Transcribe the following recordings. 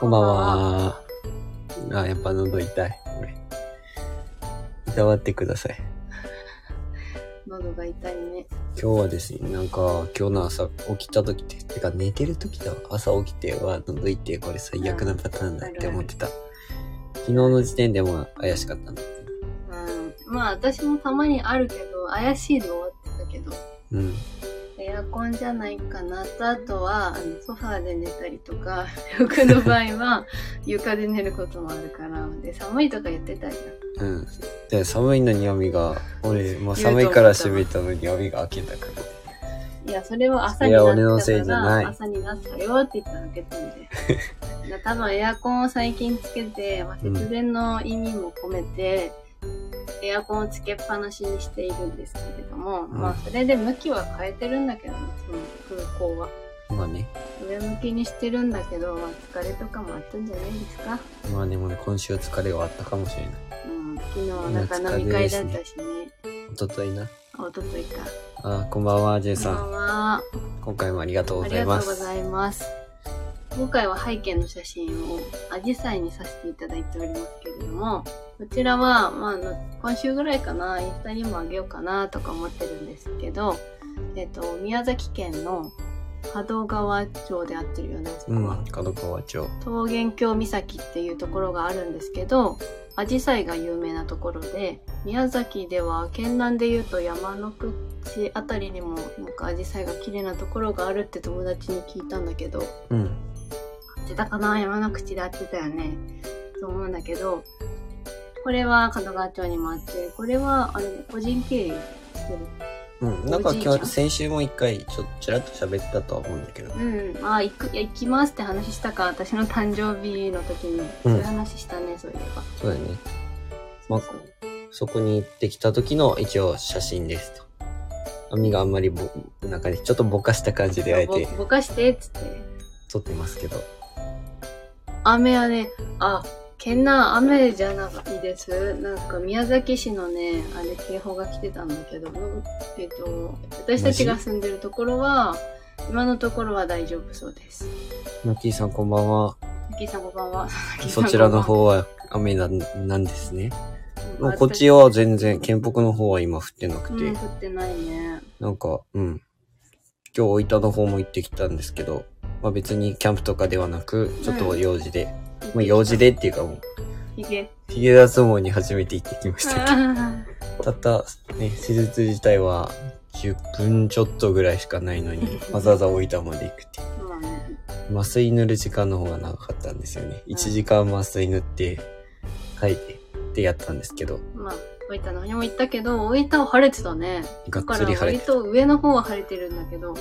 こんばんは。あ、やっぱ喉痛い。俺。いたわってください。喉が痛いね。今日はですね、なんか、今日の朝起きた時って、てか寝てる時だわ。朝起きて、は喉痛い、これ最悪なパターンだって思ってた。昨日の時点でも怪しかったんだ。うん。まあ私もたまにあるけど、怪しいで終わってたけど、うん。エアコンじゃないかなと、あとは、あの、ソファーで寝たりとか、僕の場合は床で寝ることもあるから、で、寒いとか言ってたじうん。で、寒いのに網が、俺、もう寒いから閉めたのに網が開けたから。ゃん。いや、それは朝になった俺のせいじゃない朝になったよって言ったら開けたんで。だ多分エアコンを最近つけて、まあ、節電の意味も込めて、エアコンをつけっぱなしにしているんですけれども、んまあそれで向きは変えてるんだけどね、その空港は。まあね。上向きにしてるんだけど、まあ疲れとかもあったんじゃないですか。まあでもね、今週疲れはあったかもしれない。うん、昨日なんか飲み会だったしね。おとといな。あおとといか。あ、こんばんは、ジェイさこんばん。んは。今回もありがとうごありざいます。がとうございます。今回は背景の写真をアジサイにさせていただいておりますけれども、こちらは、まあ今週ぐらいかな、インスタにもあげようかなとか思ってるんですけど、えっ、と、宮崎県の門川町であってるよね。うん、角川町。桃源郷岬っていうところがあるんですけど、アジサイが有名なところで、宮崎では県南で言うと山の口あたりにもなんかアジサイが綺麗なところがあるって友達に聞いたんだけど、うん。合ってたかな山の口で合ってたよね。と思うんだけど、これは門川町にもあって、これはあれ、個人経営してる。うん。なんか今日、先週も一回、ちょ、ちらっと喋ったとは思うんだけど。うん。ああ、行く、行きますって話したか。私の誕生日の時に。そういう話したね、そういえば。そうだよね。まあそこに行ってきた時の一応写真ですと。網があんまりぼ、なんかね、ちょっとぼかした感じであえてぼぼかしてっつって。撮ってますけど。雨はね、あ、県南雨じゃないです。なんか宮崎市のね、あれ警報が来てたんだけど、えっと、私たちが住んでるところは、今のところは大丈夫そうです。マッキーさんこんばんは。さきさんこんばんは。そちらの方は雨なんなんですね。うん、もうこっちは全然、県北の方は今降ってなくて、うん、降ってないね。なんか、うん。今日大分の方も行ってきたんですけど、まあ別にキャンプとかではなく、ちょっと用事で、もう用事でっていうかもう、ひげ。ヒゲ脱毛に初めて行ってきましたけど、あたった、ね、施術自体は10分ちょっとぐらいしかないのに、わざわざ大分まで行くっていう。麻酔塗る時間の方が長かったんですよね。1時間麻酔塗って、はい、ってやったんですけど、まあ、大分の方にも行ったけど、大分は晴れてたね。がっつり晴れて割と上の方は晴れてるんだけど、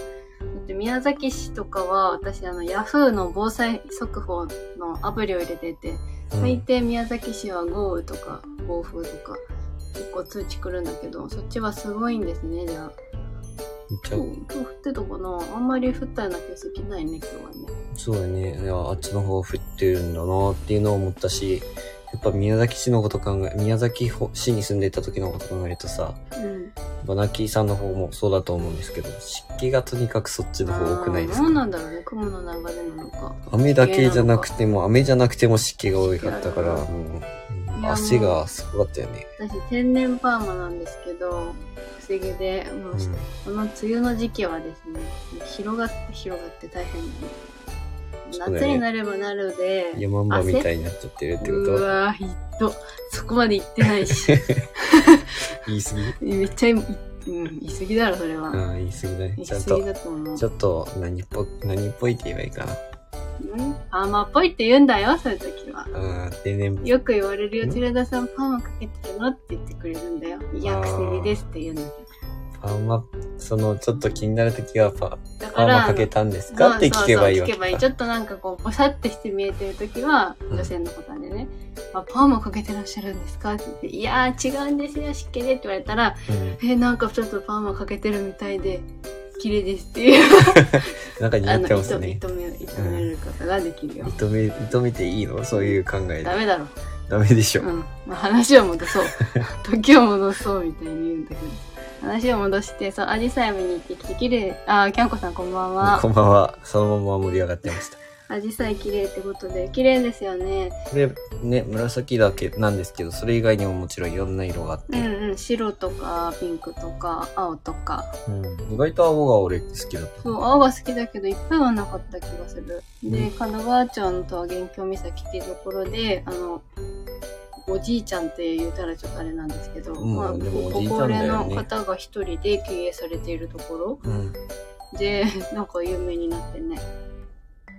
だって宮崎市とかは私あのヤフーの防災速報のアプリを入れてて、うん大抵宮崎市は豪雨とか暴風とか結構通知来るんだけど、そっちはすごいんですね、じゃあ。今日、今日降ってたかな？あんまり降ったような景色ないね、今日はね。そうだね。いや、あっちの方降ってるんだなっていうのを思ったし、やっぱ宮崎市のこと考え、宮崎市に住んでいた時のこと考えるとさ、うん。バナキーさんの方もそうだと思うんですけど、湿気がとにかくそっちの方多くないですか？あーどうなんだろうね、雲の流れなのか。雨だけじゃなくても、雨じゃなくても湿気が多かったから、もううんがすごかったよね。私天然パーマなんですけど、不思議で、もう、うんこの梅雨の時期はですね、広がって広がって大変だね。そうだね夏になればなるで、ヤマンバみたいになっちゃってるってこと？うわー、ひっと、そこまで行ってないし。言い過ぎ？めっちゃい、うん、言い過ぎだろ、それは。うん、言い過ぎだね。言い過ぎちゃんと、だと思う。ちょっと何っぽ、何っぽいって言えばいいかな。うん？パーマっぽいって言うんだよ、そういう時は。うん、天然、よく言われるよ、寺田さんパーマかけてるのって言ってくれるんだよ。いや、あーくせにですって言うんだけパーマ、その、ちょっと気になるときはパ、パーマかけたんですか？って聞けばいいわけそうそうそう聞けばいい。ちょっとなんかこう、ぼさってして見えてるときは、うん女性の方でね、あ、パーマかけてらっしゃるんですか？って言って、いやー違うんですよ、湿気でって言われたら、うん。え、なんかちょっとパーマかけてるみたいで、綺麗ですっていう、なんか似合ってますね。認認め、認めることができるよ。認め、認めていいの？そういう考えで。ダメだろ。ダメでしょ。うん。まあ、話を戻そう。時を戻そうみたいに言うんだけど。話を戻して、そう、アジサイ見に行ってきて、綺麗、あー、キャンコさんこんばんは。こんばんは。そのまま盛り上がってました。アジサイ綺麗ってことで、綺麗ですよね。これね、紫だけなんですけど、それ以外にももちろんいろんな色があって、うんうん、白とか、ピンクとか、青とか。うん意外と青が俺好きだった。そう、青が好きだけど、いっぱいはなかった気がする。で、神奈川町の桃源郷岬っていうところで、あの、おじいちゃんって言ったらちょっとあれなんですけど、うんまあ、ご高齢の方が一人で経営されているところうんで、なんか有名になってね。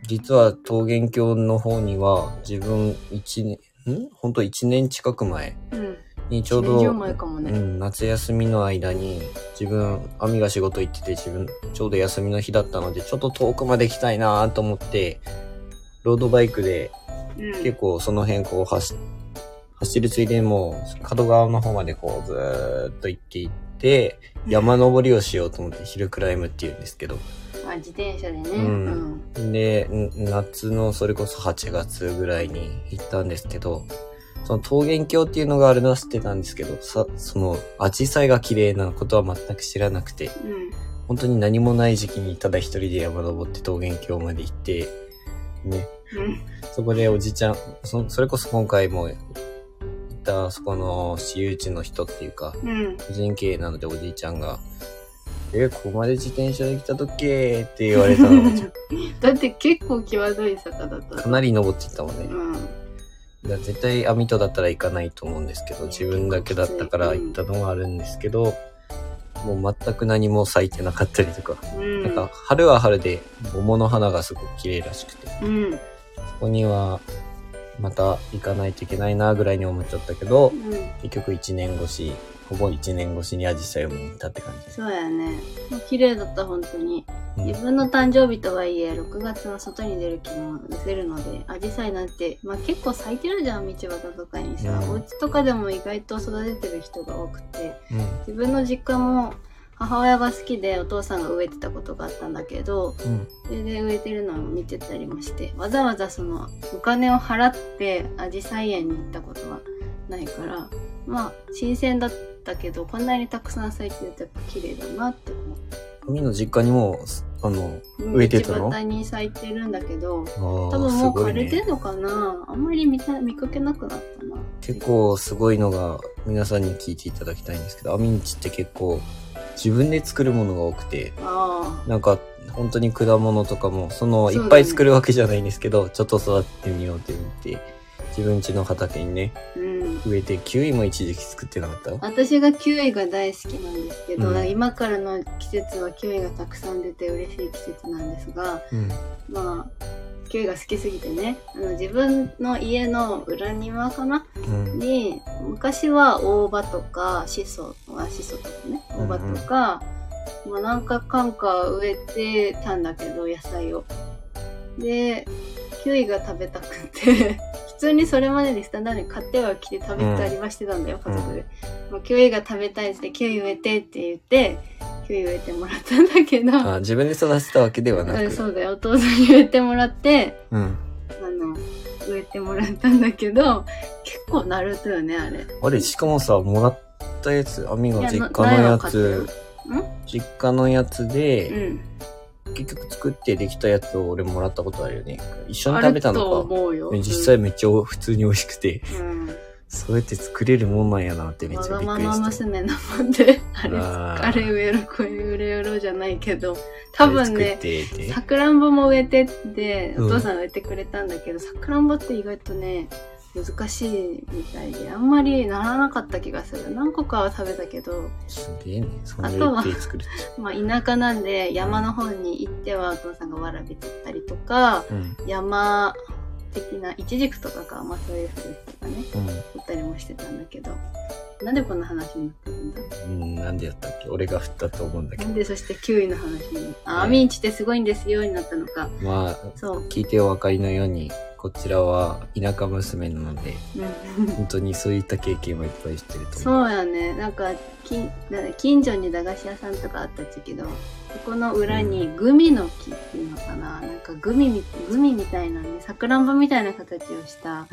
実は桃源郷の方には自分一年、ん？本当一年近く前うん。にちょう1ど、前かもね。うん、夏休みの間に自分、亜美が仕事行ってて自分、ちょうど休みの日だったので、ちょっと遠くまで行きたいなと思って、ロードバイクでうん。結構その辺こう走、走るついでにもう、角川の方までこうずーっと行っていって、山登りをしようと思ってヒルクライムって言うんですけど、あ、自転車でね。うんうん。で、ん夏のそれこそ8月ぐらいに行ったんですけど、その桃源郷っていうのがあるのは知ってたんですけど、さ、その、アジサイが綺麗なことは全く知らなくて、うん。本当に何もない時期にただ一人で山登って桃源郷まで行って、ね、うん。そこでおじちゃん、そそれこそ今回も行ったそこの私有地の人っていうか、うん。個人経営なのでおじいちゃんが、え、ここまで自転車で来たとけって言われたのが だって結構際どい坂だった。かなり登っていったもんね。うん。だ絶対網戸だったら行かないと思うんですけど、自分だけだったから行ったのはあるんですけど、もう全く何も咲いてなかったりとか、うん。なんか春は春で桃の花がすごく綺麗らしくて、うん。そこにはまた行かないといけないなぐらいに思っちゃったけど、うん。結局1年越し、ほぼ1年越しにアジサイを見に行ったって感じ。そうやね。綺麗だった、本当に。うん自分の誕生日とはいえ、6月は外に出る気も出せるので、アジサイなんて、まあ結構咲いてるじゃん、道端とかにさ。うんお家とかでも意外と育ててる人が多くて、うん自分の実家も母親が好きでお父さんが植えてたことがあったんだけど、うん。それで植えてるのを見てたりもして、わざわざそのお金を払ってアジサイ園に行ったことはないから、まあ新鮮だったけど、こんなにたくさん咲いてるとやっぱ綺麗だなって思って。海の実家にも、あの、うん植えてたの？道端に咲いてるんだけど、多多分もう枯れてんのかな、あんまり見た見かけなくなったな。結構すごいのが皆さんに聞いていただきたいんですけど、アミンチって結構自分で作るものが多くて、あなんか本当に果物とかも、そのいっぱい作るわけじゃないんですけど、ちょっと育ててみようって言って、自分家の畑にね、あ、うん。植えて、キウイも一時期作ってなかった？私がキウイが大好きなんですけど、うん今からの季節はキウイがたくさん出て嬉しい季節なんですが、うん。まあ、キウイが好きすぎてね、あの自分の家の裏庭かな？うん。に、昔は大葉とかシソ、あシソとかね、大葉とか、まあ何かかんか植えてたんだけど、野菜を。で、キウイが食べたくて、普通にそれまでにスタンダードに買ってはきて食べたりはしてたんだよ、うん家族で。まあ、キウイが食べたいって、キウイ植えてって言って、キウイ植えてもらったんだけど、あ、自分で育てたわけではなく。うんそうだよ、お父さんに植えてもらって、うん。あの、植えてもらったんだけど、結構なるとよね、あれ。あれ、しかもさ、もらったやつ、アミが実家のやつ、苗は実家のやつで、うん。結局作ってできたやつを俺もらったことあるよね。一緒に食べたのか。思うよ。ね実際めっちゃ普通に美味しくて、うん。そうやって作れるもんなんやなってめっわちゃがままびっくりした。娘なもんで、あれ、あれ植えろ、これ植えろじゃないけど、多分ね。さくらんぼも植えてって、うんお父さんが植えてくれたんだけど、さくらんぼって意外とね、難しいみたいで、あんまりならなかった気がする。何個かは食べたけど、すげえね。そんなあとは言って作。まあ田舎なんで山の方に行ってはお父さんがわらび取ったりとか、うん。山的な、イチジクとかか、まあそういうフルーツとかね、うん。取ったりもしてたんだけど、なんでこんな話になってるんだうん、なんでやったっけ？俺が振ったと思うんだけど。なんでそしてキウイの話に、あ、ねアミンチってすごいんですよになったのか。まあ、そう。聞いてお分かりのように、こちらは田舎娘なので、うん本当にそういった経験はいっぱいしてると思う。そうやね。なんか、きなんだ近所に駄菓子屋さんとかあったっちゃけど、ここの裏にグミの木っていうのかな。なんかグミみ、グミみたいなね、さくらんぼみたいな形をした。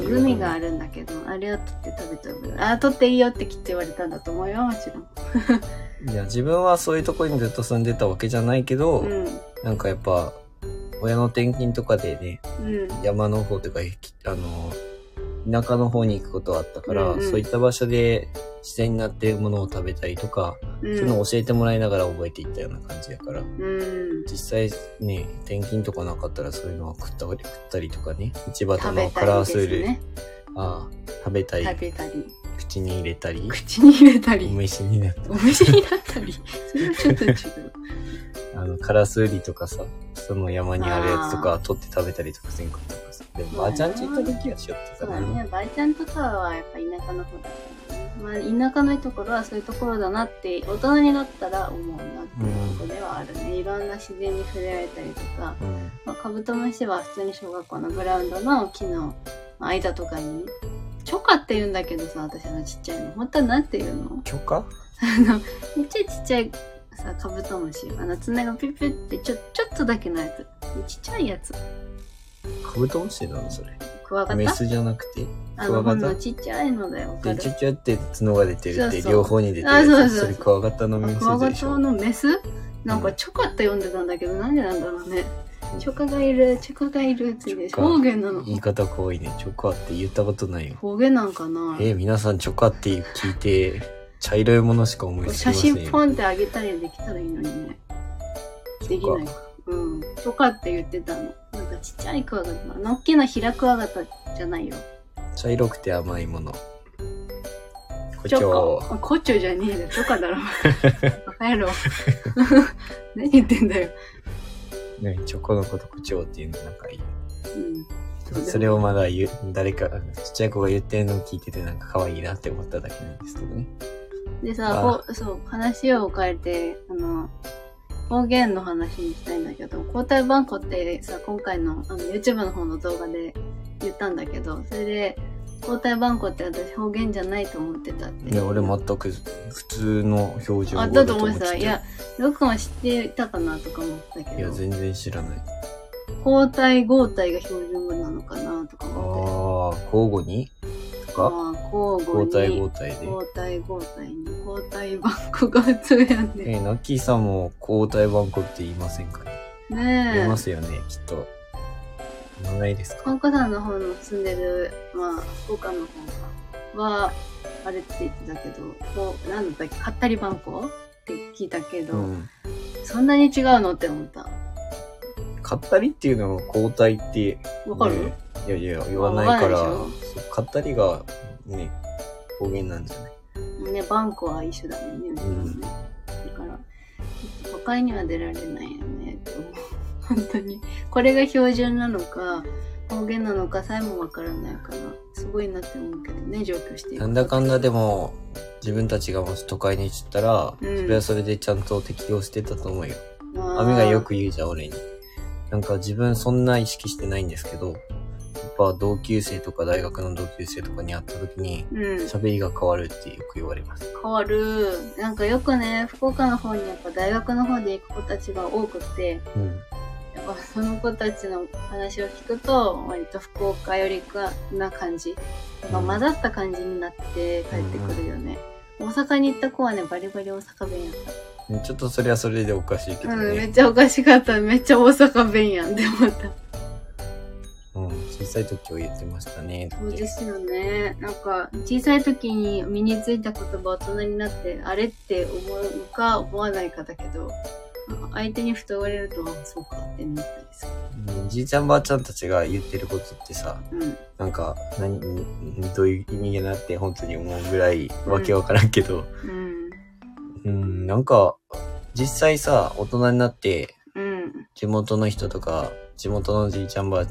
グミがあるんだけど、あれを取って食べた覚えあ、取っていいよってきっと言われたんだと思うよ、もちろん。いや、自分はそういうところにずっと住んでたわけじゃないけど、うん。なんかやっぱ、親の転勤とかでね、うん。山の方とか、きあの、田舎の方に行くことはあったから、うんうんそういった場所で自然になっているものを食べたりとか、うん。そういうのを教えてもらいながら覚えていったような感じやから、うん。実際ね、転勤とかなかったらそういうのは食ったり食ったりとかね、市場のカラースール。ああ、食べたり、食べたり。口に入れたり、口に入れたり。お飯になったお召しになったり。それはちょっと違う。あの、カラスウリとかさ、その山にあるやつとか取って食べたりとかせんかった？からさ。でも、ばあちゃんち行った時はしよってたな。そうだね。ばあちゃんとかはやっぱ田舎の方だからね。まあ、田舎のところはそういうところだなって、大人になったら思うなっていうところではあるね。いろんな自然に触れられたりとか、うん。まあ、カブトムシは普通に小学校のグラウンドの木の間とかに、チョカって言うんだけどさ、私のちっちゃいの。本当はなんて言うの？許可？あの、めっちゃちっちゃいさ、カブトムシ。あの、爪がピュピュってちょ、ちょっとだけのやつ。ちっちゃいやつ。カブトムシなのそれ？クワガタ？メスじゃなくて？あの、クワガタ？ほんのちっちゃいのだよ。わかで、るちょちょって角が出てるって、そうそう両方に出てるあそうそうそうそれクワガタのメスクワガでしょ。タのメス？なんかチョカって呼んでたんだけど、なんでなんだろうね。チョカがいる、チョカがいるって言って、チョカ方言なの。言い方可愛いね。チョカって言ったことないよ。方言なんかな？えー、皆さんチョカって聞いて、茶色いものしか思いつき写ませんよ。真ポンってあげたりできたらいいのにね。できない。うん。チョカって言ってたの。なんかちっちゃいクワガタ。のっきなヒラクワガタじゃないよ。茶色くて甘いもの。こチョコチョじゃねえよ。チョカだろ。バカ野郎。何言ってんだよ。ね、チョコのことコチョウっていうの仲いい。うん。それをまだ誰か、ちっちゃい子が言ってるのを聞いててなんか可愛いなって思っただけなんですけどね。でさ、あほそう、話を変えて、あの、方言の話にしたいんだけど、交代番号ってさ、今回のあの YouTube の方の動画で言ったんだけど、それで、交代番号って私方言じゃないと思ってたって。いや、俺全く普通の標準語あ、だだと思ってた。いや、よくは知ってたかなとか思ったけいや、ど、全然知らない。交代合体が標準語なのかなとかあ思って。あ、交互に？とか？交代交代で。交代合体に。交代番号が普通やんね。えー、ナッキーさんも交代番号って言いませんかね？ねえ。言いますよね、きっと。言わないですか？カンカさんの方の住んでる、まあ、福岡の方は、あれって言ってたけど、こう、なんだっけ、はったり番号って聞いたけど、うん。そんなに違うのって思った。買ったりっていうのが交代って、わかる、ねいやいや、言わないから、わかんないそう買ったりが、ね、方言なんじゃない？ね、バンコは一緒だもんね。んだから、都会には出られないよね、と思う。本当に。これが標準なのか、方言なのかさえもわからないから、すごいなって思うけどね、上京してなんだかんだでも、自分たちがもし都会に行ったら、うんそれはそれでちゃんと適応してたと思うよ。あがよく言うじゃん、俺に。なんか自分そんな意識してないんですけど、ぱ同級生とか大学の同級生とかに会った時に、うん。喋りが変わるってよく言われます。変わる。なんかよくね、福岡の方にやっぱ大学の方で行く子たちが多くて、うん。やっぱその子たちの話を聞くと、割と福岡よりかな感じ。なんか混ざった感じになって帰ってくるよね。大阪に行った子はね、バリバリ大阪弁やった。ねちょっとそれはそれでおかしいけどうん、めっね。ちゃおかしかった。めっちゃ大阪弁やんって思った。さい時は言ってましたね。そうですよね。なんか、小さい時に身についた言葉大人になって、あれって思うか思わないかだけど、相手にふと言われると、あ、そうかって思ったりすうんじいちゃんばあちゃんたちが言ってることってさ、る。うん。なんか、何、どういう意味やなって本当に思うぐらいわけわからんけど、うん。うん、なんか、実際さ、大人になって、うん。地元の人とか、地元のじいちゃんばあ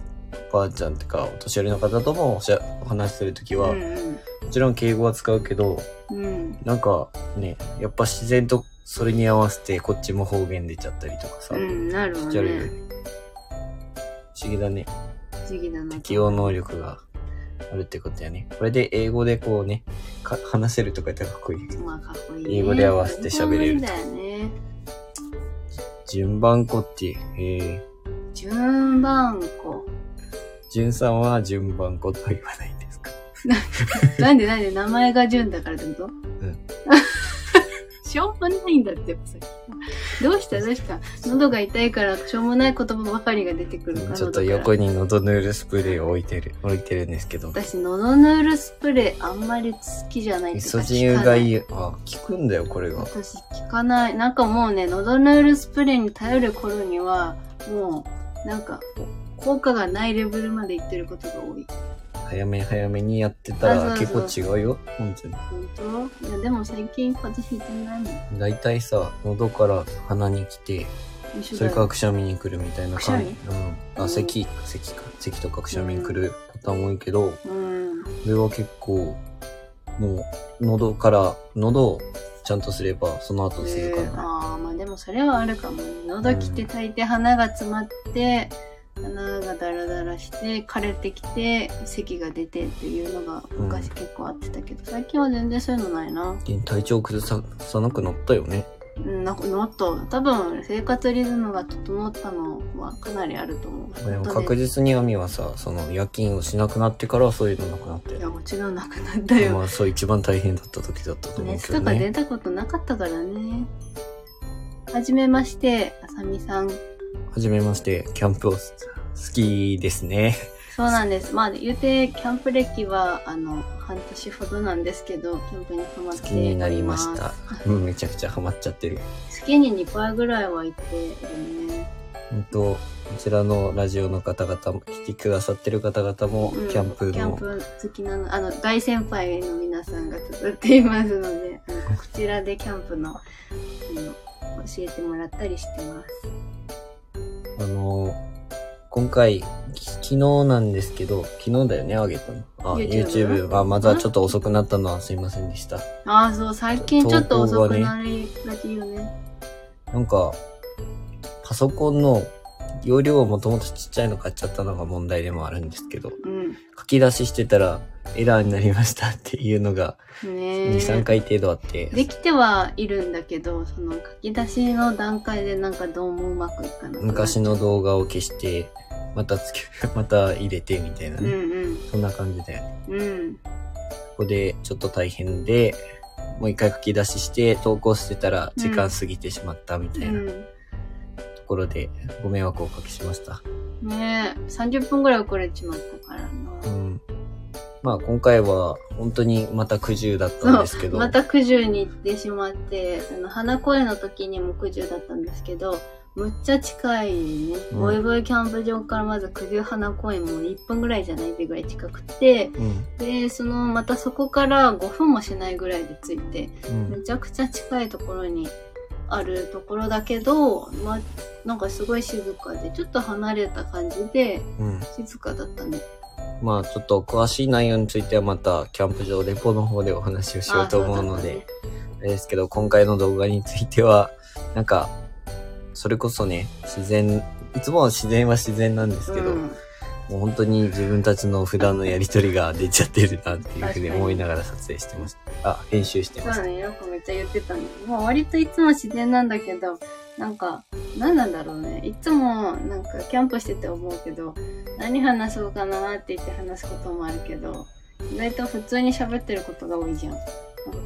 ばあちゃんとか、お年寄りの方ともおしゃお話しするときは、うんもちろん敬語は使うけど、うん。うん。なんかね、やっぱ自然とそれに合わせてこっちも方言出ちゃったりとかさ、うん、なるわしちゃうよねね。不思議だね。不思議だな。適応能力があるってことやね。これで英語でこうね、か話せるとか言ったらかっこいい。まあ、かっこいい、ね。英語で合わせて喋れるんだよね。順番子って、え順番子。ー、順さんは順番子とは言わないんですか？なんでなんで名前が順だからってこと？ん しょうがないんだって、さっき。どうしたどうした？喉が痛いからしょうもない言葉ばかりが出てくるからちょっと横に喉ヌールスプレーを置いてる、置いてるんですけど。私喉ヌールスプレーあんまり好きじゃないいうかソジンがいい。あ、効くんだよ、これが。私効かないなんかもうね喉ヌールスプレーに頼る頃にはもうなんか効果がないレベルまでいってることが多い早め早めにやってたら結構違うよ。本当に。本当？いやでも最近風邪ひいてないもんだいたいさ、喉から鼻に来て、それからくしゃみに来るみたいな感じ。くうん。あ、うん咳、咳か。咳とかくしゃみに来るパターン多いけど、うんこれは結構、もう、喉から、喉をちゃんとすれば、その後するかでな。ああまあでもそれはあるかもね喉きて大抵鼻が詰まって、鼻がダラダラして枯れてきて咳が出てっていうのが昔結構あってたけど、最近は全然そういうのないな。体調崩ささなくなったよね。うんなんかもっと多分生活リズムが整ったのはかなりあると思う。でも確実に亜美はさ、その夜勤をしなくなってからそういうのなくなってい。やもちろんなくなったよ、まあそう一番大変だった時だったと思う熱とか出けどね。たことなかったからね。はじめましてあさみさんはじめまして、キャンプを好きですね。そうなんです。まあ、言うて、キャンプ歴は、あの、半年ほどなんですけど、キャンプにハマって好きになりましおた。うん、めちゃくちゃハマっちゃってる。月に2回ぐらいは行ってるね。本当こちらのラジオの方々も、聞いてくださってる方々も、うんキャンプの、キャンプ好きなの、あの、大先輩の皆さんが作っていますので、こちらでキャンプの、あの、教えてもらったりしてます。あの、今回、き昨日なんですけど、昨日だよね、あげたの。あ、YouTube YouTube。あ、またちょっと遅くなったのはすいませんでした。ああ、そう、最近ちょっと遅くなりがちよね。なんか、パソコンの容量をもともとちっちゃいの買っちゃったのが問題でもあるんですけど、うん。書き出ししてたらエラーになりましたっていうのがね2、え。3回程度あって、できてはいるんだけど、その書き出しの段階でなんかどうもうまくいかな昔の動画を消して、またつけ、また入れてみたいなうんね。そんな感じで、こうん。こでちょっと大変で、もう一回書き出しして投稿してたら時間過ぎてしまったみたいなとうん。ころでご迷惑をおかけしました。うん。ねえ、30分ぐらい遅れちまったからな。うん。まあ今回は本当にまた苦渋だったんですけど、また九十に行ってしまって、あの、花声の時にも九十だったんですけど、むっちゃ近いね。うんボイボイキャンプ場からまず九十花公園も1分ぐらいじゃないってぐらい近くて、うん。で、その、またそこから5分もしないぐらいで着いて、うんめちゃくちゃ近いところにあるところだけど、まあ、なんかすごい静かで、ちょっと離れた感じで、うん。静かだったね。まあちょっと詳しい内容についてはまたキャンプ場レポの方でお話をしようと思うので、あれですけど今回の動画については、なんか、それこそね、自然、いつもは自然は自然なんですけど、うんもう本当に自分たちの普段のやりとりが出ちゃってるなっていうふうに思いながら撮影してました。あ、編集してました。そうね、よくめっちゃ言ってたんで。もう割といつも自然なんだけど、なんか、何なんだろうね。いつもなんかキャンプしてて思うけど、何話そうかなって言って話すこともあるけど、意外と普通に喋ってることが多いじゃん。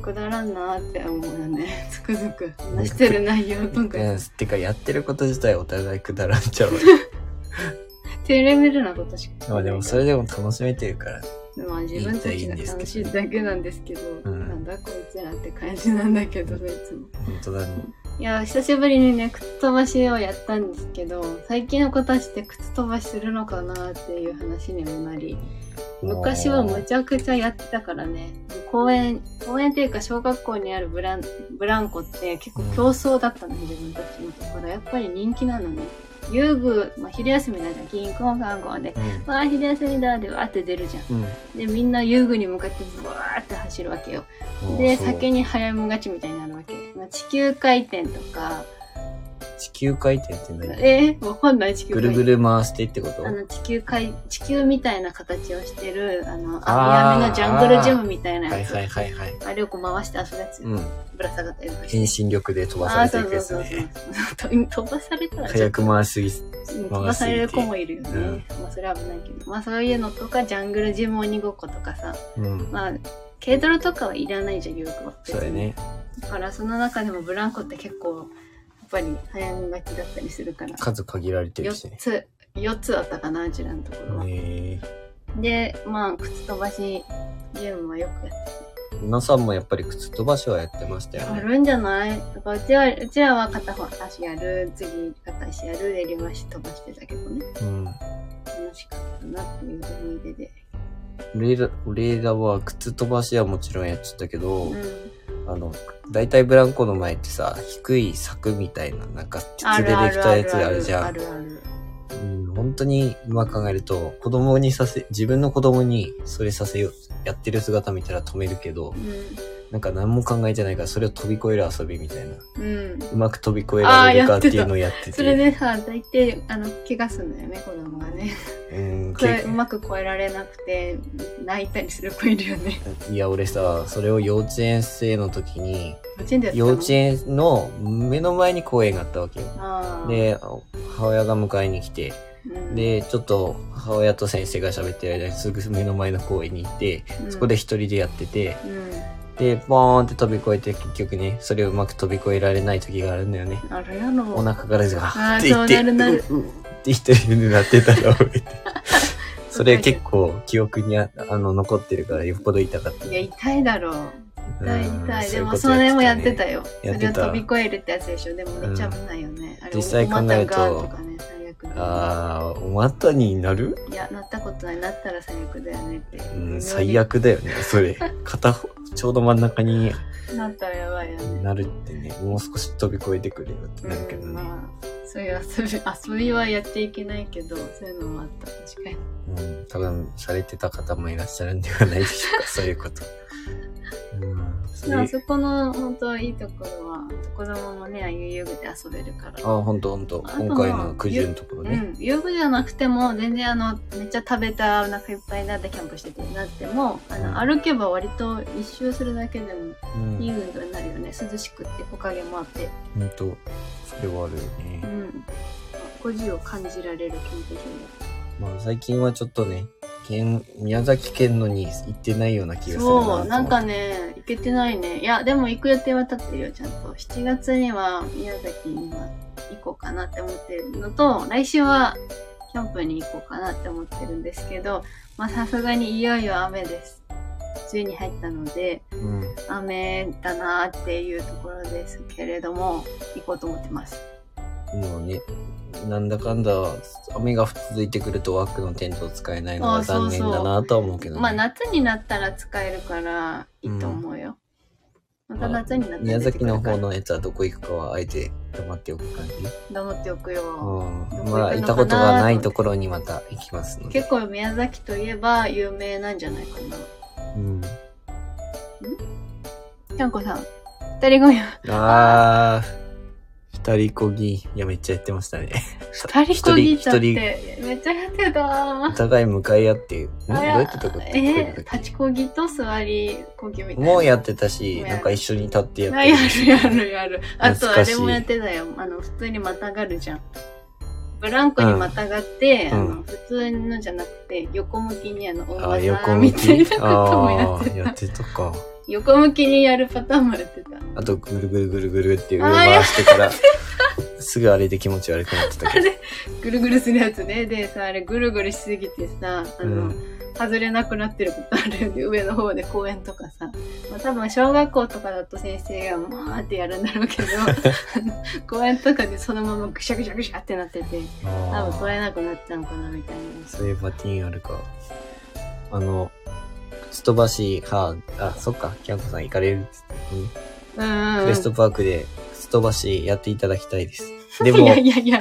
くだらんなって思うよね。つくづく。話してる内容とか。うん、てかやってること自体お互いくだらんちゃう。低レベルなことしかまあでもそれでも楽しめてるから。まあ自分たちが楽しいだけなんですけど、うんなんだこいつらって感じなんだけど、いつも。本当だね。いや、久しぶりにね、靴飛ばしをやったんですけど、最近の子たちって靴飛ばしするのかなっていう話にもなり、昔はむちゃくちゃやってたからね、公園、公園っていうか小学校にあるブラン、ブランコって結構競争だったの、自分たちのところ。やっぱり人気なのね。遊具、まあ、昼休みだじゃん。銀行番号で、うわあ、昼休みだでわーって出るじゃん。ん。で、みんな遊具に向かってブワーって走るわけよ。うん。で、先に早むがちみたいになるわけ。まあ、地球回転とか、地球回転って何えー、わかんない地球ぐ回転。るぐる回してってこと？あの、地球回、地球みたいな形をしてる、あの、あー網網のジャングルジムみたいなやつ。はいはいはいはい。あれをこう回して遊ぶやつ。うん。ぶら下がったりとかして。遠心力で飛ばされていくやつそうそうね。そうそう。飛ばされたらちょっと早く回しすぎ。うん飛ばされる子もいるよね。うんまあそれは危ないけど。まあそういうのとか、ジャングルジム鬼ごっことかさ。うん。まあ、軽泥とかはいらないじゃん、遊具は。そうだね。だからその中でもブランコって結構ぱり早めがちだったりするから。数限られてるし4ね。つ、4つあったかな、うちらのところは。へで、まあ、靴飛ばしゲームはよくやってえ。皆さんもやっぱり靴飛ばしはやってましたよね。あるんじゃない？だからうちは、うちらは片方足やる、次片足やるでリバーシ飛ばしてたけどね。うん。楽しかったなっていう思い出で。俺ら、俺らは靴飛ばしはもちろんやってたけど、うん。あの、大体ブランコの前ってさ、低い柵みたいな、なんか鉄でできたやつあるじゃん。本当に今考えると、子供にさせ、自分の子供にそれさせよう、やってる姿見たら止めるけど、なんか何も考えてないからそれを飛び越える遊びみたいな。うん。うまく飛び越えられるかっていうのをやってて。それでさ、大体、あの、怪我するんだよね、子供がね。うん、これけうまく越えられなくて、泣いたりする子いるよね。いや、俺さ、それを幼稚園生の時に、幼稚園の？目の前に公園があったわけよ。で、母親が迎えに来て、うん、で、ちょっと母親と先生が喋ってる間にすぐ目の前の公園に行って、うんそこで一人でやってて、うん。で、ボーンって飛び越えて結局ね、それをうまく飛び越えられない時があるんだよね。あるやろ。お腹からじゃあって言って、そうなって一人でなってたら覚えて。それ結構記憶にああの残ってるからよっぽど痛かった。いや、痛いだろう。痛いうん痛い。でも、それもやってたねよ。そやってた飛び越えるってやつでしょ。でもめっちゃ危ないよね。あれ、実際考えるとあー、お股になる？いや、なったことない。なったら最悪だよねって。うん、最悪だよね、それ。片方、ちょうど真ん中になったらやばいよね。なるってね、もう少し飛び越えてくれよってなるけどね。そういう遊び、遊びはやっちゃいけないけど、そういうのもあった。確かに。うん、多分されてた方もいらっしゃるんではないでしょうか、そういうこと。うん、それでもそこの本当いいところは、子供もね、ああいう遊具で遊べるから。あ、ほんとほんと。あと今回のくじゅのところね。うん、遊具じゃなくても全然あのめっちゃ食べたお腹いっぱいになってキャンプしててなってもあの、歩けば割と一周するだけでもうん。いい運動になるよね涼しくって木陰もあって、ほんと、それはあるようね。ん、孤児を感じられるキャンプ場まあ最近はちょっとね、県、宮崎県のに行ってないような気がするなそうなんかね行けてないね。いやでも行く予定は立ってるよちゃんと。7月には宮崎には行こうかなって思ってるのと来週はキャンプに行こうかなって思ってるんですけどまあさすがにいよいよ雨です。梅雨に入ったのでうん。雨だなっていうところですけれども行こうと思ってますもうね、なんだかんだ雨が続いてくるとワックのテントを使えないのがあそうそう残念だなとは思うけどね。まあ夏になったら使えるからいいと思うよ、また夏になったら宮崎の方ののやつはどこ行くかはあえて黙っておく感じ。黙っておくよ、うん。まあ行ったことがないところにまた行きますので。結構宮崎といえば有名なんじゃないかな。うん。ちゃんこさん、二人ごや。あー。二人こぎ。いや、めっちゃやってましたね。二人こぎちゃって。めっちゃやってた。お互い向かい合って、んどうあやってたかってえー、立ちこぎと座りこぎみたいな。もうやってたし、なんか一緒に立ってやっあやてるやるやる。あとあれもやってたよ。あの、普通にまたがるじゃん。ブランコにまたがって、うんあの、普通のじゃなくて、横向きにあの、大あー、横技み。たいなこともやってた。やってたか。横向きにやるパターンもやってた。あと、ぐるぐるぐるぐるって上回してから、すぐあれで気持ち悪くなってたけど。ぐるぐるするやつね。でさ、あれぐるぐるしすぎてさ、あの、うん外れなくなってることあるよね。上の方で公園とかさ。まあ、多分小学校とかだと先生がまーってやるんだろうけど、公園とかでそのままぐしゃぐしゃぐしゃってなってて、多あ分取ーれなくなったのかなみたいそういうパティーンあるか。あの、靴飛ばし、はあ、そっか、キャンプさん行かれるっつって。うん。クレストパークで靴飛ばしやっていただきたいです。でも、いやいやいや、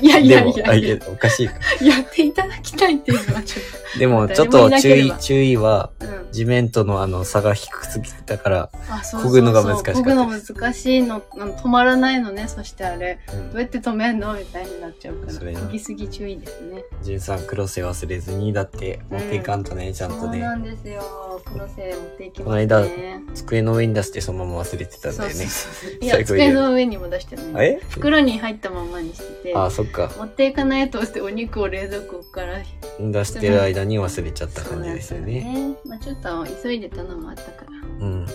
いやいやいやおかしいか。やっていただきたいっていうのはちょっ でも、ちょっと注意注意は。地面とのあの差が低すぎたから、あ、そうそうそう。漕ぐのが難しかった漕ぐの難しいの、止まらないのね。そしてあれ、うんどうやって止めんのみたいになっちゃうから。それな漕ぎすぎ注意ですね。ジュンさん、クロス忘れずに、だって、持っていかんとね、ちゃんとそうなね、んですよ。クロセ持っていきこのます間ね。机の上に出してそのまま忘れてたんだよね。そうそうそういや、机の上にも出してない。え？袋に入ったままにしてて、あ、そっか。持っていかないとしてお肉を冷蔵庫から出してる間に忘れちゃった感じですよね。ね。まあちょっと急いでたのもあったから。うん。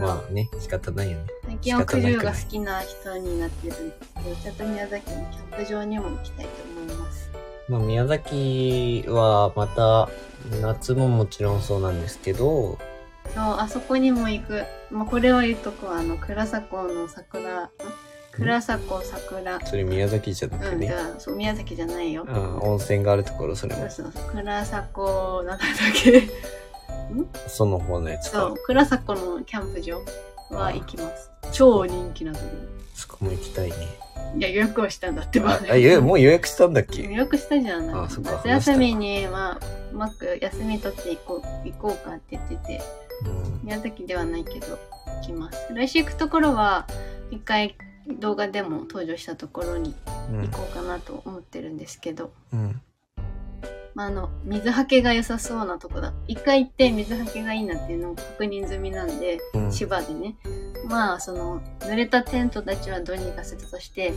まあね、仕方ないよね。最最近は九十が好きな人になってるんですけど、ちょっと宮崎のキャンプ場にも行きたいと思います。まあ、宮崎はまた、夏ももちろんそうなんですけど、そう、あそこにも行く。まあ、これを言うとこは、あの、倉迫の桜、ん倉迫桜。それ宮崎じゃなくうん、じね、ゃあ、そう、宮崎じゃないよ。うん、温泉があるところ、それもそう、そう倉迫、な んだっけ。その方のやつかそう。、倉迫のキャンプ場は行きます。超人気なとこそこも行きたいね。ろ。いや、予約をしたんだってば。あ、あいやもう予約したんだっけ？予約したじゃない。あそっか夏休みに、まあ、うまく休み取って行こう、行こうかって言ってて、うん。宮崎ではないけど、行きます。来週行くところは、一回動画でも登場したところにうん行こうかなと思ってるんですけど、うん。まあ、あの、水はけが良さそうなとこだ。一回行って水はけがいいなっていうのを確認済みなんで、うん。芝でね。まあ、その、濡れたテントたちはどうにかせたとして、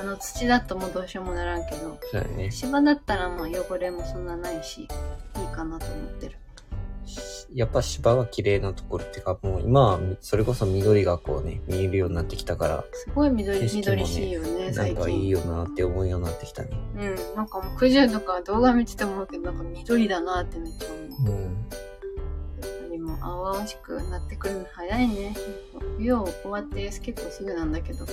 あの、土だともうどうしようもならんけど、ね。芝だったらまあ汚れもそんなないし、いいかなと思ってる。やっぱ芝が綺麗なところっていうか、もう今はそれこそ緑がこうね、見えるようになってきたから、すごい緑、ね緑しいよね、な最近。んかいいよなって思うようになってきたね。うん。なんかもう九十とか動画見てて思うけど、なんか緑だなってめっちゃ思う。うん。やっぱりもう青々しくなってくるの早いね。冬終わって結構すぐなんだけど。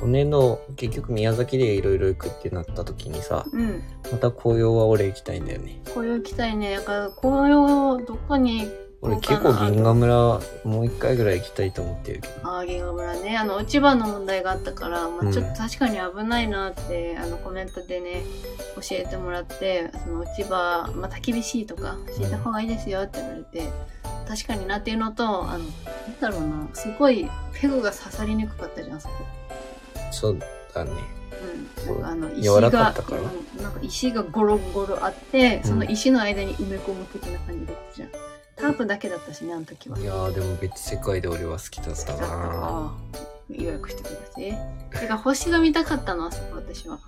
今年度、結局宮崎でいろいろ行くってなった時にさ、うん。また紅葉は俺行きたいんだよね。紅葉行きたいね。だから紅葉どこに行俺結構銀河村もう一回ぐらい行きたいと思ってるけど。ああ、銀河村ね。あの、落ち葉の問題があったから、まあ、うんちょっと確かに危ないなって、あの、コメントでね、教えてもらって、その落ち葉、まあ、焚き火しいとか、敷いた方がいいですよって言われて、確かになっていうのと、あの、なんだろうな、すごい、ペグが刺さりにくかったじゃん、そこ。そうだね。うん。なんかあの、石柔らかがったから。うんなんか石がゴロゴロあって、その石の間に埋め込む的な感じだったじゃん。タープだけだったしね、あの時は。いやーでも別世界で俺は好きだったな。か予約してください。てか星が見たかったのあ。そこ私は。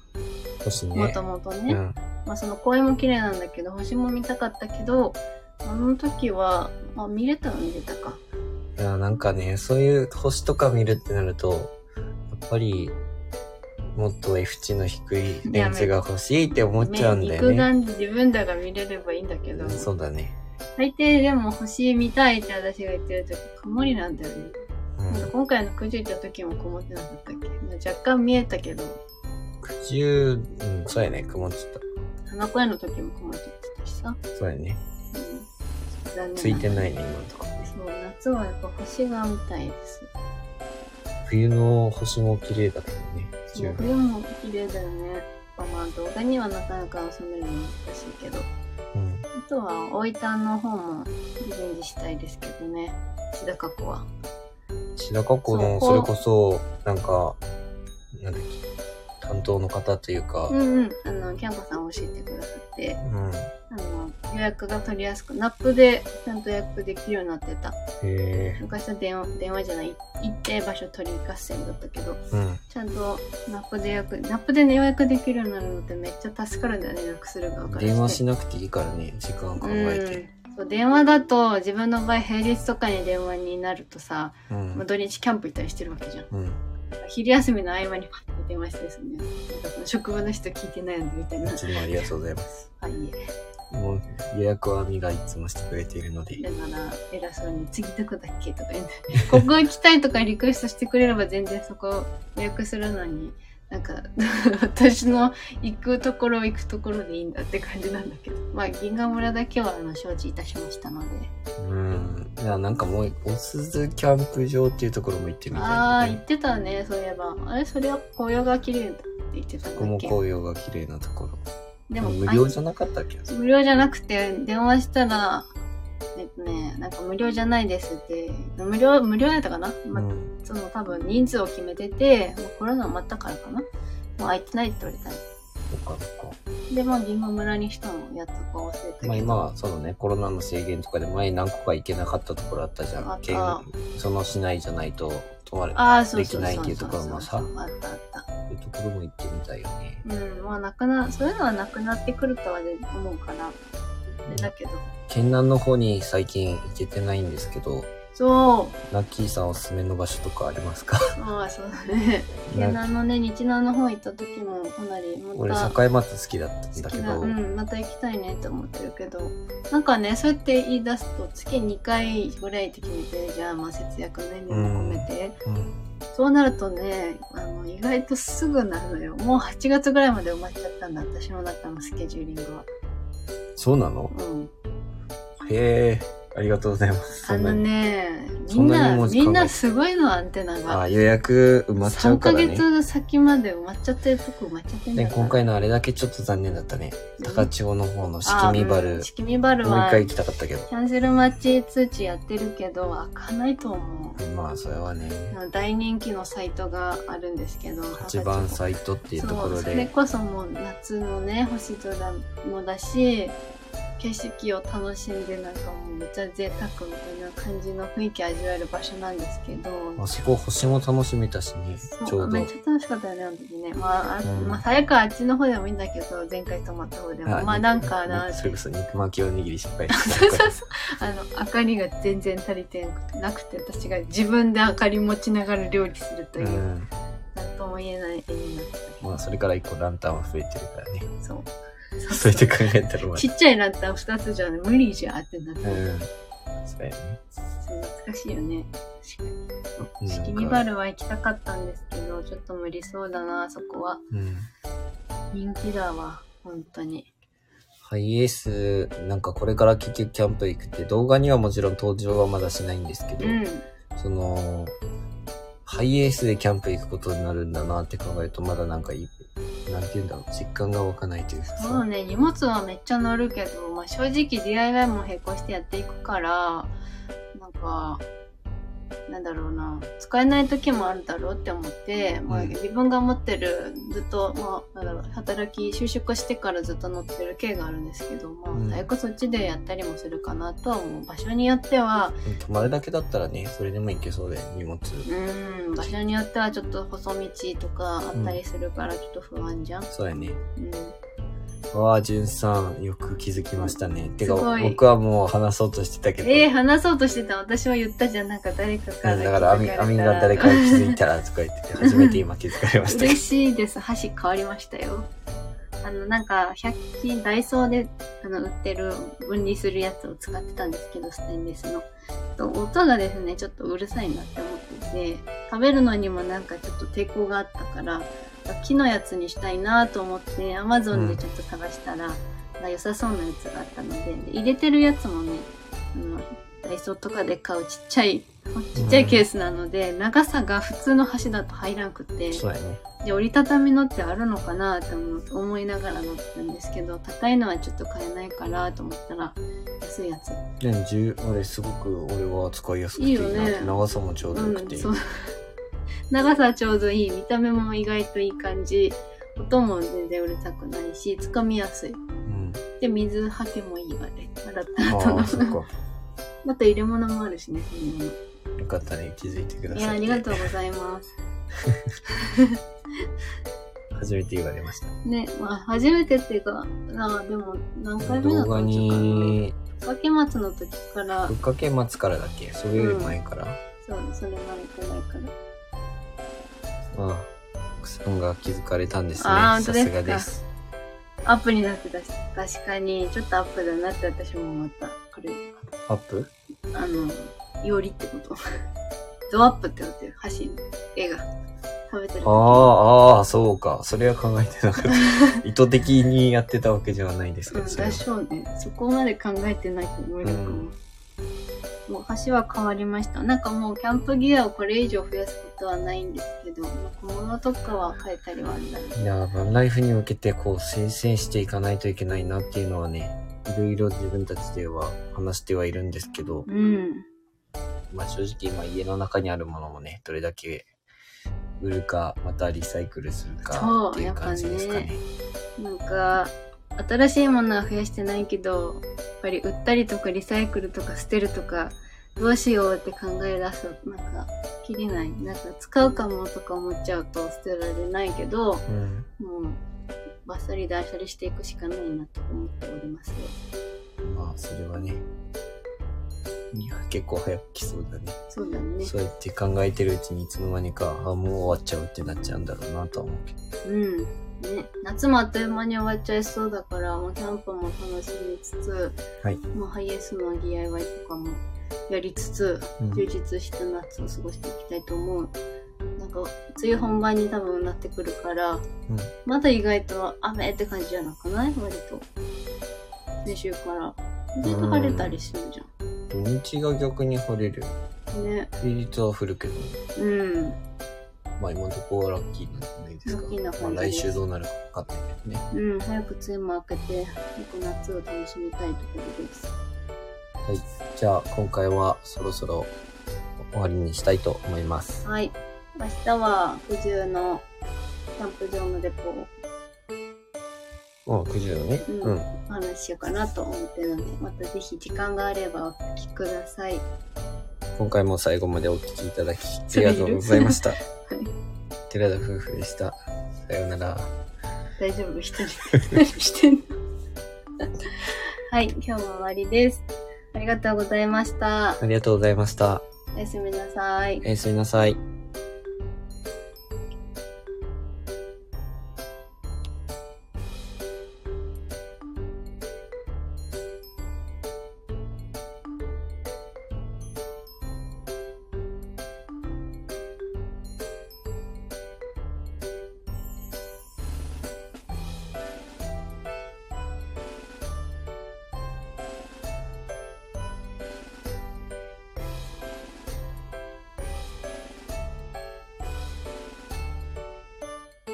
星ね。もともとね。うん。まあその公園も綺麗なんだけど、星も見たかったけど、あの時は、まあ。見れたは見れたか。いや、なんかね、そういう星とか見るってなると、ぱり、もっと F 値の低いレンズが欲しいって思っちゃうんだよ肉ね。眼で自分らが見れればいいんだけど、そうだね。大抵でも星見たいって私が言ってる時、曇りなんだよね。うん。今回の9時行った時も曇ってなかったっけ、まあ若干見えたけど、90、うん、そうやね、曇って花子屋の時も曇ってたしさ。た。そうやね。うん。ついてないね、今のところ。そう、夏はやっぱ星が見たいです。冬の星も綺麗だけどね。そう冬も綺麗だよね。まあ動画にはなかなか収めるの難しいけど。うん。あとは大分の方もリベンジしたいですけどね。志高湖は。志高湖の、それこそ、なんか、なんだっけ、担当の方というか、うんうん。あの、キャンパーさん教えてくださって、うん。あの、予約が取りやすく、なっぷでちゃんと予約できるようになってた。へ昔は電話、電話じゃない、行って場所取り合戦だったけど、え。うん。ちゃんとなっぷで予約、なっぷで、ね、予約できるようになるのってめっちゃ助かるんだよね、予約する側から。電話しなくていいからね、時間考えて。うんそう電話だと自分の場合平日とかに電話になるとさ、うん。まあ土日キャンプ行ったりしてるわけじゃんうん。昼休みの合間にパッと電話してですね職場の人聞いてないのみたいないつもありがとうございます。はいもう予約はみがいつもしてくれているので。だから偉そうに次どこだっけとか言ってここ行きたいとかリクエストしてくれれば全然そこ予約するのになんか 私の行くところ行くところでいいんだって感じなんだけどまあ銀河村だけはあの承知いたしましたのでうん。いや、なんかもう、おすずキャンプ場っていうところも行ってみたいああ、んだね。言ってたね、そういえば。あれ、それは紅葉が綺麗だって言ってたんここも紅葉が綺麗なところ。でも、無料じゃなかったっけ？あ無料じゃなくて、電話したら、えっとね、なんか無料じゃないですって、無料、無料やったかな、まうん。その多分人数を決めてて、もうコロナ終わったからかな？もう空いてないって言われたのそっかそっか。で、まあ、銀河村にしたのやったか忘れたけど。まあ今はそのね、コロナの制限とかで前何個か行けなかったところあったじゃあったその市内じゃないと泊まれああ、そうそうそうそうできないっていうところもさあったあった。そういうところも行ってみたいよね。うん、まあ、なくな、そういうのはなくなってくるとは思うから。あれだけど。県南の方に最近行けてないんですけど、そう。ラッキーさんおすすめの場所とかありますか？ああ、そうだね。な県南のね、日南の方行った時もかなり、ま俺、た、境松好きだったんだ好きだ。けど、うん、また行きたいねって思ってるけど、なんかね、そうやって言い出すと、月2回ぐらいって決めてるじゃん。まあ、節約の意味も込めて。うんそうなるとね、あの、意外とすぐなるのよ。もう8月ぐらいまで埋まっちゃったんだ、私の中のスケジューリングは。そうなの？うん。へえ、ありがとうございます。あの。ね、みそんなみんなすごいの、アンテナあが。予約埋まっちゃう3ヶからね。月先まで埋まっちゃってるとこ埋まっちゃってんだね。今回のあれだけちょっと残念だったね。高千穂の方の式見バルあうん、式見バルは、もう一回行きたかったけど。キャンセル待ち通知やってるけど、開かないと思う。まあ、それはね、大人気のサイトがあるんですけど、八番サイトっていうところそうそれで、こそもう夏のね星空もだし景色を楽しんでなんかもうめっちゃ贅沢みたいな感じの雰囲気味わえる場所なんですけど。あそこ星も楽しめたしね、ちょうど。めっ。ちゃ楽しかったよねあの時ね。まあ、あうん。まあ最悪あっちの方でもいいんだけど前回泊まった方でも。まあなんかなそれこそ肉巻きおにぎり失敗そうした。そうそうあの明かりが全然足りてなくて私が自分で明かり持ちながら料理するという。う、ん。なんとも言えない絵になってた。まあ、それから一個ランタンは増えてるからね。そう そうやって考えたらまあちっちゃいランタン2つじゃね無理じゃんってなって、うん。そうやね。難しいよね。確かうんに式見バルは行きたかったんですけどちょっと無理そうだなそこは。うん。人気だわ本当に。ハイエース、なんかこれから結局キャンプ行くって動画にはもちろん登場はまだしないんですけど、うん。その、ハイエースでキャンプ行くことになるんだなって考えると、まだなんかいい、なんて言うんだろう、実感が湧かないというかそう。ね荷物はめっちゃ乗るけど、まあ、正直 DIY も並行してやっていくからなんかなんだろうな。使えない時もあるだろうって思って、まあ、うん自分が持ってるずっと、まあ、なんだろう働き就職してからずっと乗ってる系があるんですけど、まあうん。最悪そっちでやったりもするかなとは思う。場所によっては。泊まるだけだったらね、それでも行けそうだよ、荷物。うん。場所によってはちょっと細道とかあったりするからちょっと不安じゃん。そうやね。うんわあ、じゅんさん、よく気づきましたね。てか、僕はもう話そうとしてたけど。えー、話そうとしてた私は言ったじゃん。なんか誰かからうんだから、アミ、アミが誰かに気づいたらとか言ってて、初めて今気づかれましたけ 嬉しいです。箸変わりましたよ。あのなんか100均ダイソーであの売ってる分離するやつを使ってたんですけどステンレスの。と音がですねちょっとうるさいなって思ってて食べるのにもなんかちょっと抵抗があったから木のやつにしたいなと思って Amazon でちょっと探したら、が良さそうなやつがあったのでで入れてるやつもねあのダイソーとかで買うちっちゃいちっちゃいケースなので、長さが普通の箸だと入らんくてね。で折りたたみのってあるのかなって思思いながら乗ってたんですけど高いのはちょっと買えないからと思ったら安いやつ。でも、十、俺すごく、俺は使いやすくていいよね。長さもちょうどよくて。うんそう長さちょうどいい。見た目も意外といい感じ。音も全然うるさくないしつかみやすい。うん。で水はけもいいわね。洗った後の。ああ、そっか。また入れ物もあるしねその。よかったね、気づいてください。いやありがとうございます。初めて言われました。ねまあ初めてっていうかあでも何回目だ動画ったんに、竹松の時から。ぶっかけ松からだっけ？それより前から、そうそれ前くらいからああ、奥さんが気づかれたんですね。あーさ本当ですか。すがです。アップになってたし。確かに。ちょっとアップだなって私も思った。これ。アップ？あのよりってこと。ドアップってことよ箸の絵が。食べてる。時ああ、ああ、そうか。それは考えてなかった。意図的にやってたわけではないですけど、うん、それは。でしょうね。そこまで考えてないと思うけど、うんもう橋は変わりました。なんかもうキャンプギアをこれ以上増やすことはないんですけど、まあ小物とかは変えたりはあるんだろういや、バンライフに向けてこう、先々していかないといけないなっていうのはね、いろいろ自分たちでは話してはいるんですけど、うん。まあ正直今家の中にあるものもね、どれだけ売るか、またリサイクルするかっていう感じですかね。なんか新しいものは増やしてないけどやっぱり売ったりとかリサイクルとか捨てるとかどうしようって考え出すとなんかきりないなんか使うかもとか思っちゃうと捨てられないけどうん。もうバッサリ断捨離していくしかないなと思っておりますよまあ、それはね、いや、結構早く来そうだね。そうだね。そうやって考えてるうちにいつの間にか、あ、もう終わっちゃうってなっちゃうんだろうなとは思うけど。うん。ね、夏もあっという間に終わっちゃいそうだから、まあ、キャンプも楽しみつつ、はいまあ、ハイエースの DIY とかもやりつつ、うん充実した夏を過ごしていきたいと思う。なんか、梅雨本番に多分なってくるから、まだ意外と雨って感じじゃなくない？割と。先週から。意外と晴れたりするじ土日が逆に晴れる。ゃん。ね。平日は降るけど、うん。まあ今のところはラッキーなんじゃないですか？ラッキーなまあ感じです来週どうなるか分かんないけどね。うん。早く梅雨も明けて、早く夏を楽しみたいところです。はい。じゃあ今回はそろそろ終わりにしたいと思います。はい。明日は、九十のキャンプ場のレポをうん、9時だね。うんうん。お話ししようかなと思ってるので、またぜひ時間があればお聞きください。今回も最後までお聞きいただき、ありがとうございました。はい。寺田夫婦でした。さようなら。大丈夫？一人してんのはい、今日も終わりです。ありがとうございました。ありがとうございました。おやすみなさいお。やすみなさい。